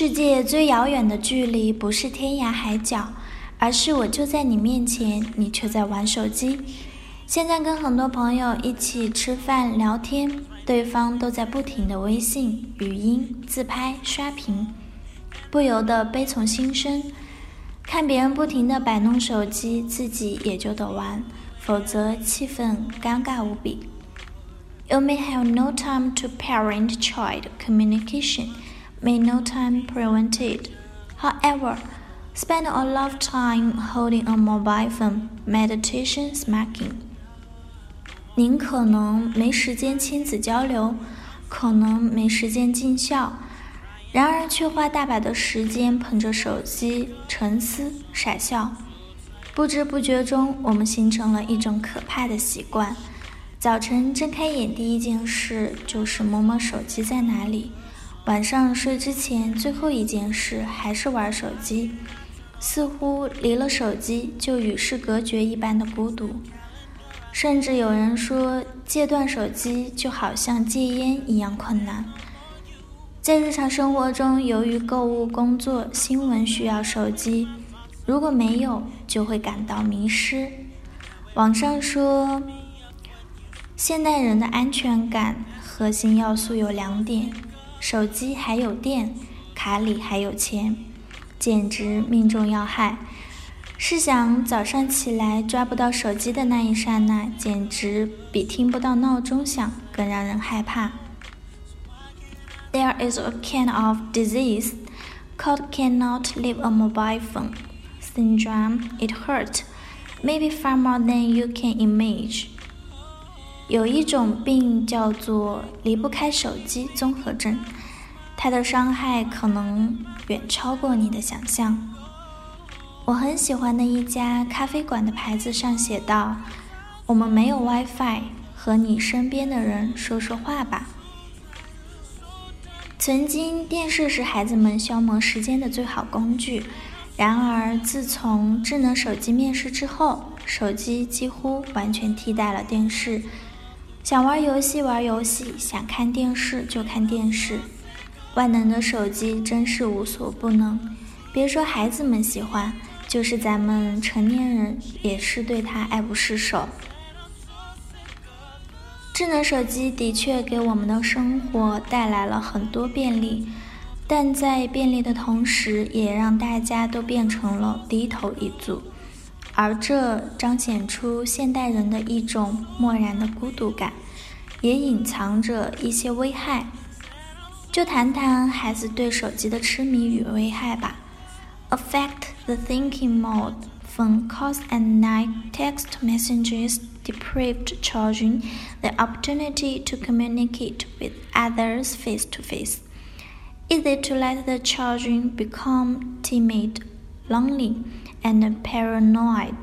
世界最遥远的距离，不是天涯海角，而是我就在你面前，你却在玩手机。现在跟很多朋友一起吃饭聊天，对方都在不停的微信、语音、自拍、刷屏，不由得悲从心生。看别人不停的摆弄手机，自己也就得玩，否则气氛尴尬无比。You may have no time to parent-child communication. May no time prevented. However, spend a lot of time holding a mobile phone, meditation smacking. 您可能没时间亲子交流，可能没时间尽孝，然而却花大把的时间捧着手机沉思傻笑。不知不觉中，我们形成了一种可怕的习惯：早晨睁开眼第一件事就是摸摸手机在哪里。晚上睡之前最后一件事还是玩手机，似乎离了手机就与世隔绝一般的孤独。甚至有人说，戒断手机就好像戒烟一样困难。在日常生活中，由于购物、工作、新闻需要手机，如果没有，就会感到迷失。网上说，现代人的安全感核心要素有两点。手机还有电，卡里还有钱，简直命中要害。试想早上起来抓不到手机的那一刹那，简直比听不到闹钟响更让人害怕。There is a kind of disease called cannot leave a mobile phone syndrome. It hurts, maybe far more than you can imagine. 有一种病叫做离不开手机综合症，它的伤害可能远超过你的想象。我很喜欢的一家咖啡馆的牌子上写道：“我们没有 WiFi，和你身边的人说说话吧。”曾经，电视是孩子们消磨时间的最好工具。然而，自从智能手机面世之后，手机几乎完全替代了电视。想玩游戏玩游戏，想看电视就看电视。万能的手机真是无所不能，别说孩子们喜欢，就是咱们成年人也是对它爱不释手。智能手机的确给我们的生活带来了很多便利，但在便利的同时，也让大家都变成了低头一族。而这彰显出现代人的一种漠然的孤独感，也隐藏着一些危害。就谈谈孩子对手机的痴迷与危害吧。Affect the thinking mode, phone calls at night, text messages, deprived children the opportunity to communicate with others face to face. Easy to let the children become timid, lonely. and paranoid，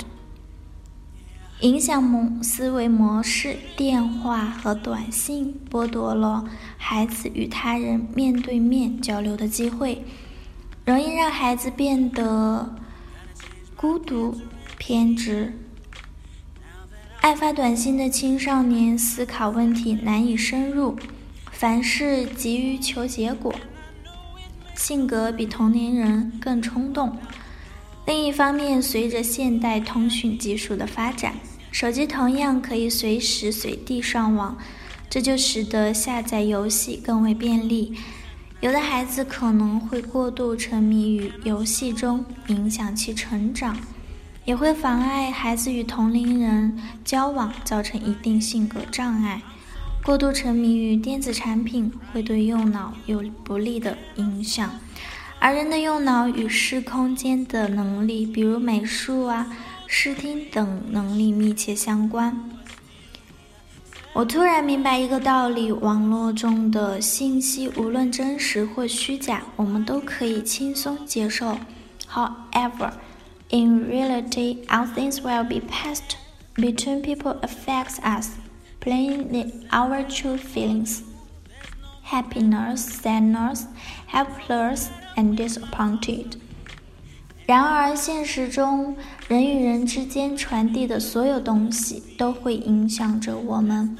影响模思维模式，电话和短信剥夺了孩子与他人面对面交流的机会，容易让孩子变得孤独、偏执。爱发短信的青少年思考问题难以深入，凡事急于求结果，性格比同龄人更冲动。另一方面，随着现代通讯技术的发展，手机同样可以随时随地上网，这就使得下载游戏更为便利。有的孩子可能会过度沉迷于游戏中，影响其成长，也会妨碍孩子与同龄人交往，造成一定性格障碍。过度沉迷于电子产品，会对右脑有不利的影响。而人的右脑与视空间的能力，比如美术啊、视听等能力密切相关。我突然明白一个道理：网络中的信息无论真实或虚假，我们都可以轻松接受。However, in reality, how things will be passed between people affects us, plainly our true feelings, happiness, sadness, helpless, and disappointed. 然而，现实中人与人之间传递的所有东西都会影响着我们，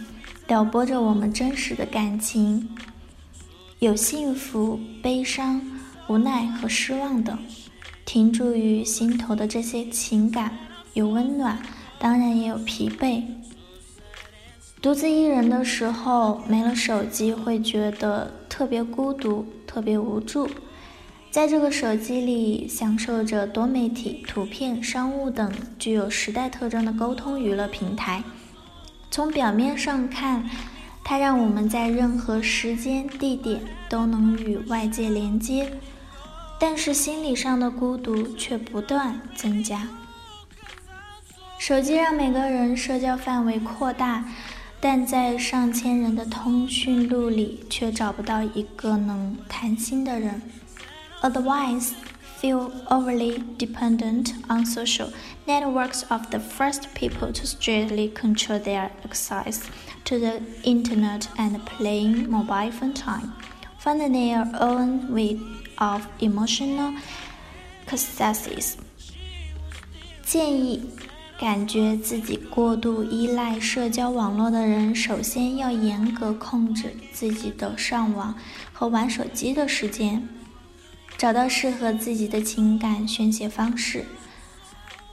撩拨着我们真实的感情，有幸福、悲伤、无奈和失望等。停驻于心头的这些情感，有温暖，当然也有疲惫。独自一人的时候，没了手机，会觉得特别孤独，特别无助。在这个手机里，享受着多媒体、图片、商务等具有时代特征的沟通娱乐平台。从表面上看，它让我们在任何时间、地点都能与外界连接，但是心理上的孤独却不断增加。手机让每个人社交范围扩大，但在上千人的通讯录里，却找不到一个能谈心的人。otherwise feel overly dependent on social networks of the first people to strictly control their access to the internet and playing mobile phone time, finding their own way of emotional catharsis. 建议感觉自己过度依赖社交网络的人，首先要严格控制自己的上网和玩手机的时间。 找到适合自己的情感宣泄方式。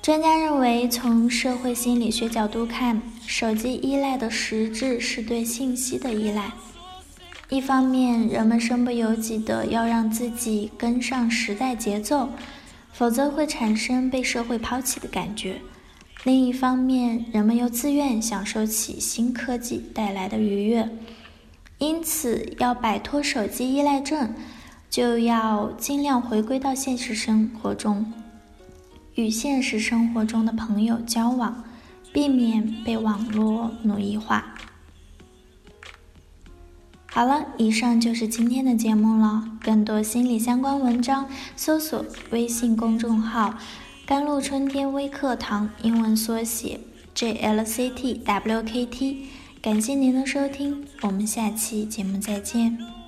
专家认为，从社会心理学角度看，手机依赖的实质是对信息的依赖。一方面，人们身不由己的要让自己跟上时代节奏，否则会产生被社会抛弃的感觉；另一方面，人们又自愿享受起新科技带来的愉悦。因此，要摆脱手机依赖症。就要尽量回归到现实生活中，与现实生活中的朋友交往，避免被网络奴役化。好了，以上就是今天的节目了。更多心理相关文章，搜索微信公众号“甘露春天微课堂”英文缩写 JLCTWKT。感谢您的收听，我们下期节目再见。